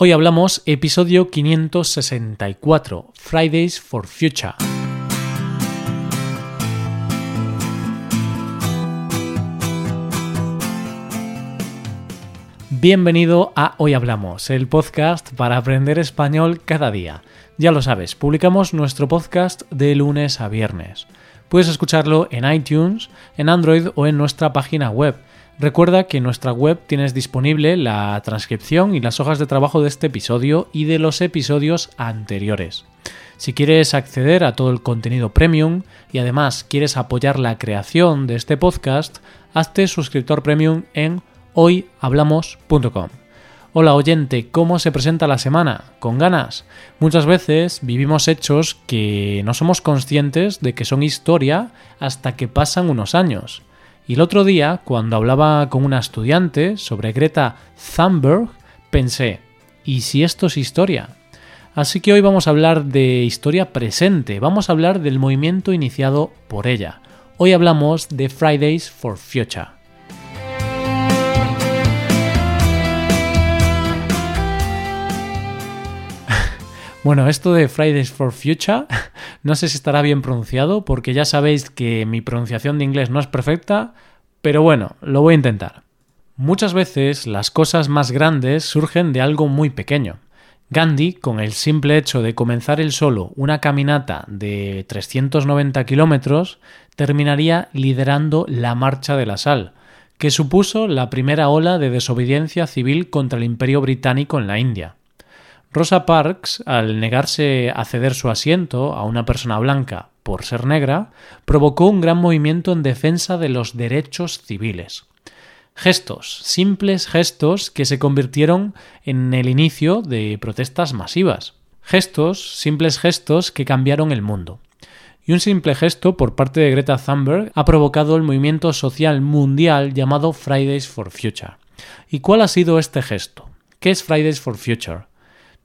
Hoy hablamos episodio 564, Fridays for Future. Bienvenido a Hoy Hablamos, el podcast para aprender español cada día. Ya lo sabes, publicamos nuestro podcast de lunes a viernes. Puedes escucharlo en iTunes, en Android o en nuestra página web Recuerda que en nuestra web tienes disponible la transcripción y las hojas de trabajo de este episodio y de los episodios anteriores. Si quieres acceder a todo el contenido premium y además quieres apoyar la creación de este podcast, hazte suscriptor premium en hoyhablamos.com. Hola oyente, ¿cómo se presenta la semana? ¿Con ganas? Muchas veces vivimos hechos que no somos conscientes de que son historia hasta que pasan unos años. Y el otro día, cuando hablaba con una estudiante sobre Greta Thunberg, pensé, ¿y si esto es historia? Así que hoy vamos a hablar de historia presente, vamos a hablar del movimiento iniciado por ella. Hoy hablamos de Fridays for Future. Bueno, esto de Fridays for Future no sé si estará bien pronunciado porque ya sabéis que mi pronunciación de inglés no es perfecta, pero bueno, lo voy a intentar. Muchas veces las cosas más grandes surgen de algo muy pequeño. Gandhi, con el simple hecho de comenzar él solo una caminata de 390 kilómetros, terminaría liderando la Marcha de la Sal, que supuso la primera ola de desobediencia civil contra el Imperio Británico en la India. Rosa Parks, al negarse a ceder su asiento a una persona blanca por ser negra, provocó un gran movimiento en defensa de los derechos civiles. Gestos, simples gestos que se convirtieron en el inicio de protestas masivas. Gestos, simples gestos que cambiaron el mundo. Y un simple gesto por parte de Greta Thunberg ha provocado el movimiento social mundial llamado Fridays for Future. ¿Y cuál ha sido este gesto? ¿Qué es Fridays for Future?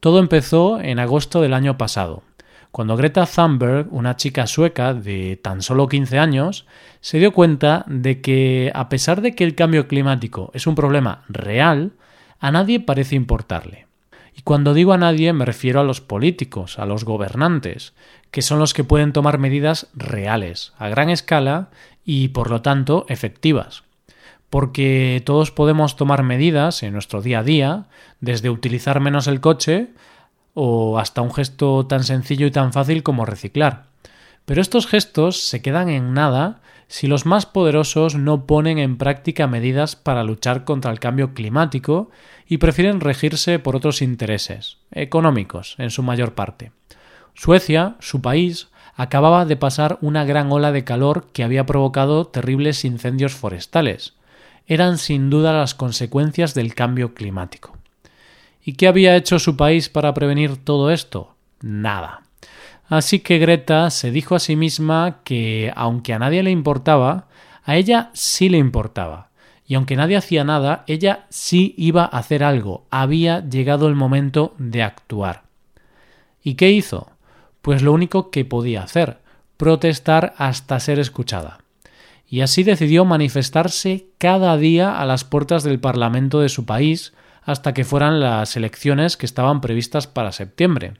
Todo empezó en agosto del año pasado, cuando Greta Thunberg, una chica sueca de tan solo 15 años, se dio cuenta de que, a pesar de que el cambio climático es un problema real, a nadie parece importarle. Y cuando digo a nadie me refiero a los políticos, a los gobernantes, que son los que pueden tomar medidas reales, a gran escala y, por lo tanto, efectivas porque todos podemos tomar medidas en nuestro día a día, desde utilizar menos el coche o hasta un gesto tan sencillo y tan fácil como reciclar. Pero estos gestos se quedan en nada si los más poderosos no ponen en práctica medidas para luchar contra el cambio climático y prefieren regirse por otros intereses, económicos en su mayor parte. Suecia, su país, acababa de pasar una gran ola de calor que había provocado terribles incendios forestales, eran sin duda las consecuencias del cambio climático. ¿Y qué había hecho su país para prevenir todo esto? Nada. Así que Greta se dijo a sí misma que, aunque a nadie le importaba, a ella sí le importaba. Y aunque nadie hacía nada, ella sí iba a hacer algo. Había llegado el momento de actuar. ¿Y qué hizo? Pues lo único que podía hacer, protestar hasta ser escuchada y así decidió manifestarse cada día a las puertas del Parlamento de su país hasta que fueran las elecciones que estaban previstas para septiembre.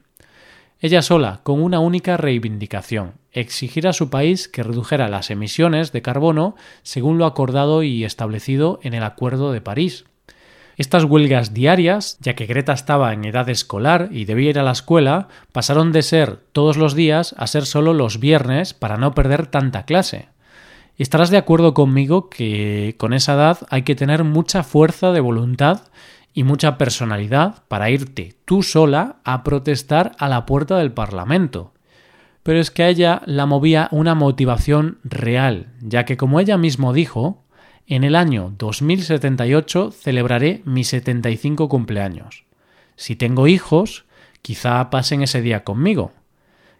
Ella sola, con una única reivindicación, exigir a su país que redujera las emisiones de carbono según lo acordado y establecido en el Acuerdo de París. Estas huelgas diarias, ya que Greta estaba en edad escolar y debía ir a la escuela, pasaron de ser todos los días a ser solo los viernes para no perder tanta clase. Estarás de acuerdo conmigo que con esa edad hay que tener mucha fuerza de voluntad y mucha personalidad para irte tú sola a protestar a la puerta del Parlamento. Pero es que a ella la movía una motivación real, ya que como ella mismo dijo, en el año 2078 celebraré mi 75 cumpleaños. Si tengo hijos, quizá pasen ese día conmigo.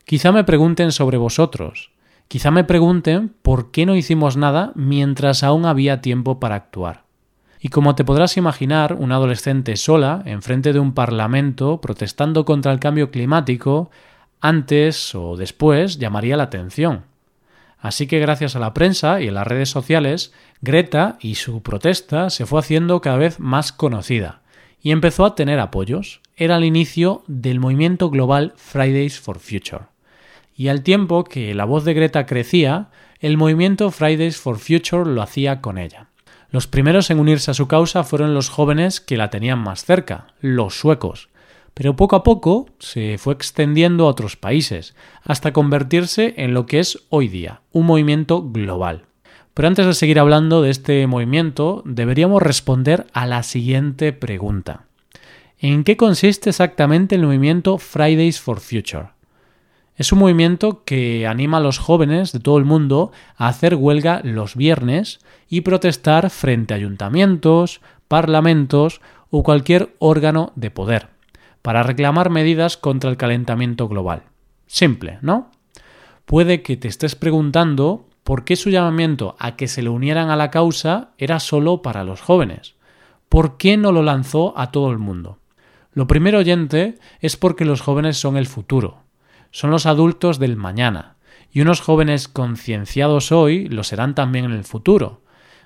Quizá me pregunten sobre vosotros, Quizá me pregunten por qué no hicimos nada mientras aún había tiempo para actuar. Y como te podrás imaginar, una adolescente sola, enfrente de un parlamento, protestando contra el cambio climático, antes o después llamaría la atención. Así que gracias a la prensa y a las redes sociales, Greta y su protesta se fue haciendo cada vez más conocida. y empezó a tener apoyos. Era el inicio del movimiento global Fridays for Future. Y al tiempo que la voz de Greta crecía, el movimiento Fridays for Future lo hacía con ella. Los primeros en unirse a su causa fueron los jóvenes que la tenían más cerca, los suecos. Pero poco a poco se fue extendiendo a otros países, hasta convertirse en lo que es hoy día, un movimiento global. Pero antes de seguir hablando de este movimiento, deberíamos responder a la siguiente pregunta. ¿En qué consiste exactamente el movimiento Fridays for Future? Es un movimiento que anima a los jóvenes de todo el mundo a hacer huelga los viernes y protestar frente a ayuntamientos, parlamentos o cualquier órgano de poder, para reclamar medidas contra el calentamiento global. Simple, ¿no? Puede que te estés preguntando por qué su llamamiento a que se le unieran a la causa era solo para los jóvenes. ¿Por qué no lo lanzó a todo el mundo? Lo primero oyente es porque los jóvenes son el futuro, son los adultos del mañana, y unos jóvenes concienciados hoy lo serán también en el futuro.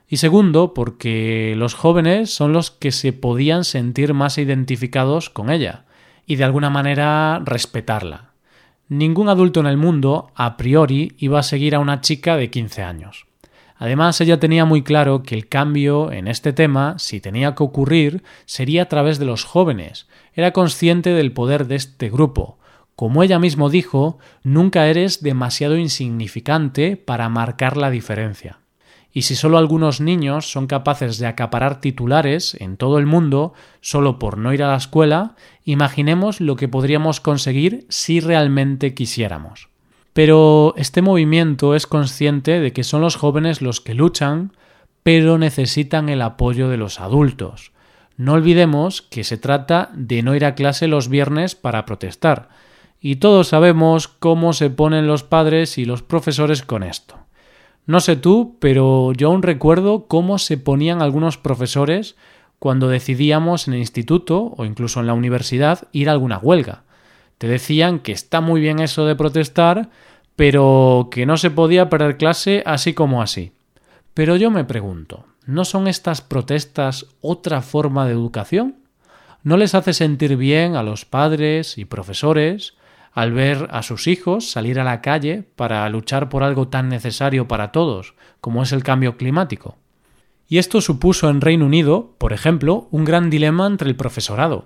Y segundo, porque los jóvenes son los que se podían sentir más identificados con ella, y de alguna manera respetarla. Ningún adulto en el mundo, a priori, iba a seguir a una chica de 15 años. Además, ella tenía muy claro que el cambio en este tema, si tenía que ocurrir, sería a través de los jóvenes. Era consciente del poder de este grupo. Como ella mismo dijo, nunca eres demasiado insignificante para marcar la diferencia. Y si solo algunos niños son capaces de acaparar titulares en todo el mundo solo por no ir a la escuela, imaginemos lo que podríamos conseguir si realmente quisiéramos. Pero este movimiento es consciente de que son los jóvenes los que luchan, pero necesitan el apoyo de los adultos. No olvidemos que se trata de no ir a clase los viernes para protestar, y todos sabemos cómo se ponen los padres y los profesores con esto. No sé tú, pero yo aún recuerdo cómo se ponían algunos profesores cuando decidíamos en el instituto o incluso en la universidad ir a alguna huelga. Te decían que está muy bien eso de protestar, pero que no se podía perder clase así como así. Pero yo me pregunto, ¿no son estas protestas otra forma de educación? ¿No les hace sentir bien a los padres y profesores al ver a sus hijos salir a la calle para luchar por algo tan necesario para todos como es el cambio climático. Y esto supuso en Reino Unido, por ejemplo, un gran dilema entre el profesorado.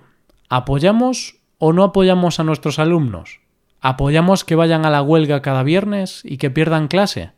¿Apoyamos o no apoyamos a nuestros alumnos? ¿Apoyamos que vayan a la huelga cada viernes y que pierdan clase?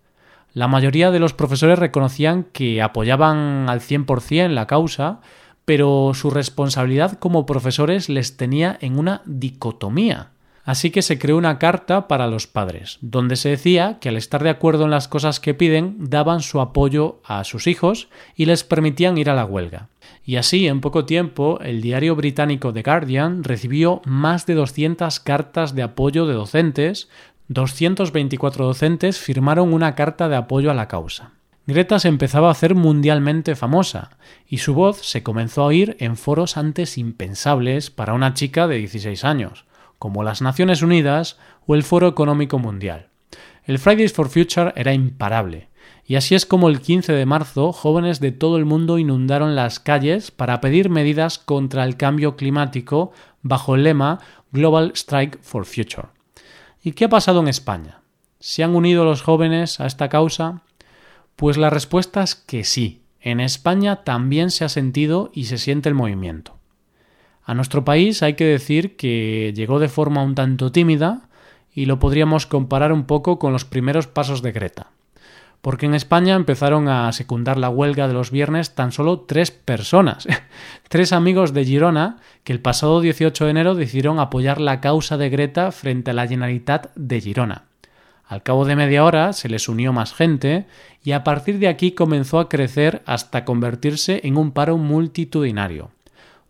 La mayoría de los profesores reconocían que apoyaban al 100% la causa, pero su responsabilidad como profesores les tenía en una dicotomía. Así que se creó una carta para los padres, donde se decía que al estar de acuerdo en las cosas que piden, daban su apoyo a sus hijos y les permitían ir a la huelga. Y así, en poco tiempo, el diario británico The Guardian recibió más de 200 cartas de apoyo de docentes, 224 docentes firmaron una carta de apoyo a la causa. Greta se empezaba a hacer mundialmente famosa, y su voz se comenzó a oír en foros antes impensables para una chica de 16 años como las Naciones Unidas o el Foro Económico Mundial. El Fridays for Future era imparable, y así es como el 15 de marzo jóvenes de todo el mundo inundaron las calles para pedir medidas contra el cambio climático bajo el lema Global Strike for Future. ¿Y qué ha pasado en España? ¿Se han unido los jóvenes a esta causa? Pues la respuesta es que sí. En España también se ha sentido y se siente el movimiento. A nuestro país hay que decir que llegó de forma un tanto tímida y lo podríamos comparar un poco con los primeros pasos de Greta. Porque en España empezaron a secundar la huelga de los viernes tan solo tres personas, tres amigos de Girona que el pasado 18 de enero decidieron apoyar la causa de Greta frente a la Generalitat de Girona. Al cabo de media hora se les unió más gente y a partir de aquí comenzó a crecer hasta convertirse en un paro multitudinario.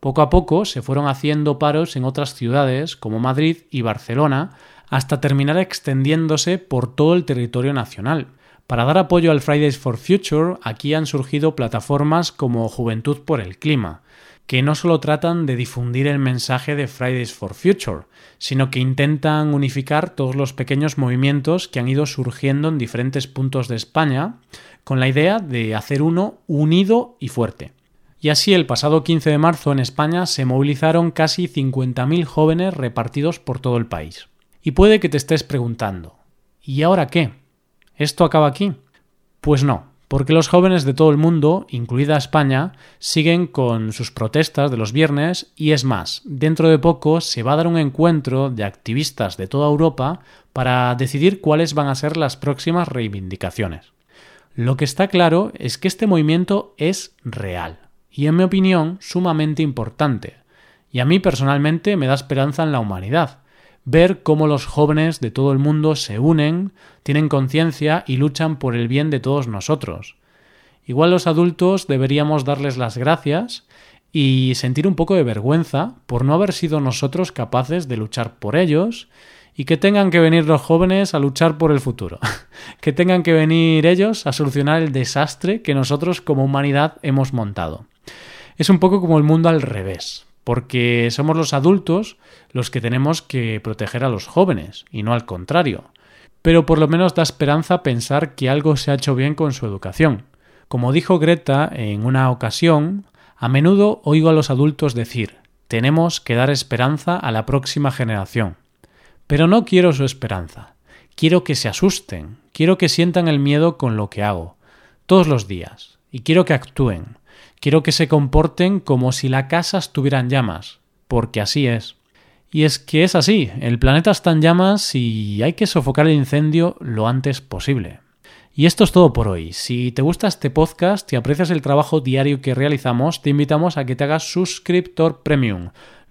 Poco a poco se fueron haciendo paros en otras ciudades como Madrid y Barcelona hasta terminar extendiéndose por todo el territorio nacional. Para dar apoyo al Fridays for Future, aquí han surgido plataformas como Juventud por el Clima, que no solo tratan de difundir el mensaje de Fridays for Future, sino que intentan unificar todos los pequeños movimientos que han ido surgiendo en diferentes puntos de España, con la idea de hacer uno unido y fuerte. Y así el pasado 15 de marzo en España se movilizaron casi 50.000 jóvenes repartidos por todo el país. Y puede que te estés preguntando, ¿y ahora qué? ¿Esto acaba aquí? Pues no, porque los jóvenes de todo el mundo, incluida España, siguen con sus protestas de los viernes y es más, dentro de poco se va a dar un encuentro de activistas de toda Europa para decidir cuáles van a ser las próximas reivindicaciones. Lo que está claro es que este movimiento es real y, en mi opinión, sumamente importante. Y a mí personalmente me da esperanza en la humanidad. Ver cómo los jóvenes de todo el mundo se unen, tienen conciencia y luchan por el bien de todos nosotros. Igual los adultos deberíamos darles las gracias y sentir un poco de vergüenza por no haber sido nosotros capaces de luchar por ellos y que tengan que venir los jóvenes a luchar por el futuro, que tengan que venir ellos a solucionar el desastre que nosotros como humanidad hemos montado. Es un poco como el mundo al revés, porque somos los adultos los que tenemos que proteger a los jóvenes, y no al contrario. Pero por lo menos da esperanza pensar que algo se ha hecho bien con su educación. Como dijo Greta en una ocasión, a menudo oigo a los adultos decir tenemos que dar esperanza a la próxima generación. Pero no quiero su esperanza. Quiero que se asusten, quiero que sientan el miedo con lo que hago, todos los días, y quiero que actúen, Quiero que se comporten como si la casa estuviera en llamas, porque así es. Y es que es así, el planeta está en llamas y hay que sofocar el incendio lo antes posible. Y esto es todo por hoy. Si te gusta este podcast y aprecias el trabajo diario que realizamos, te invitamos a que te hagas suscriptor premium.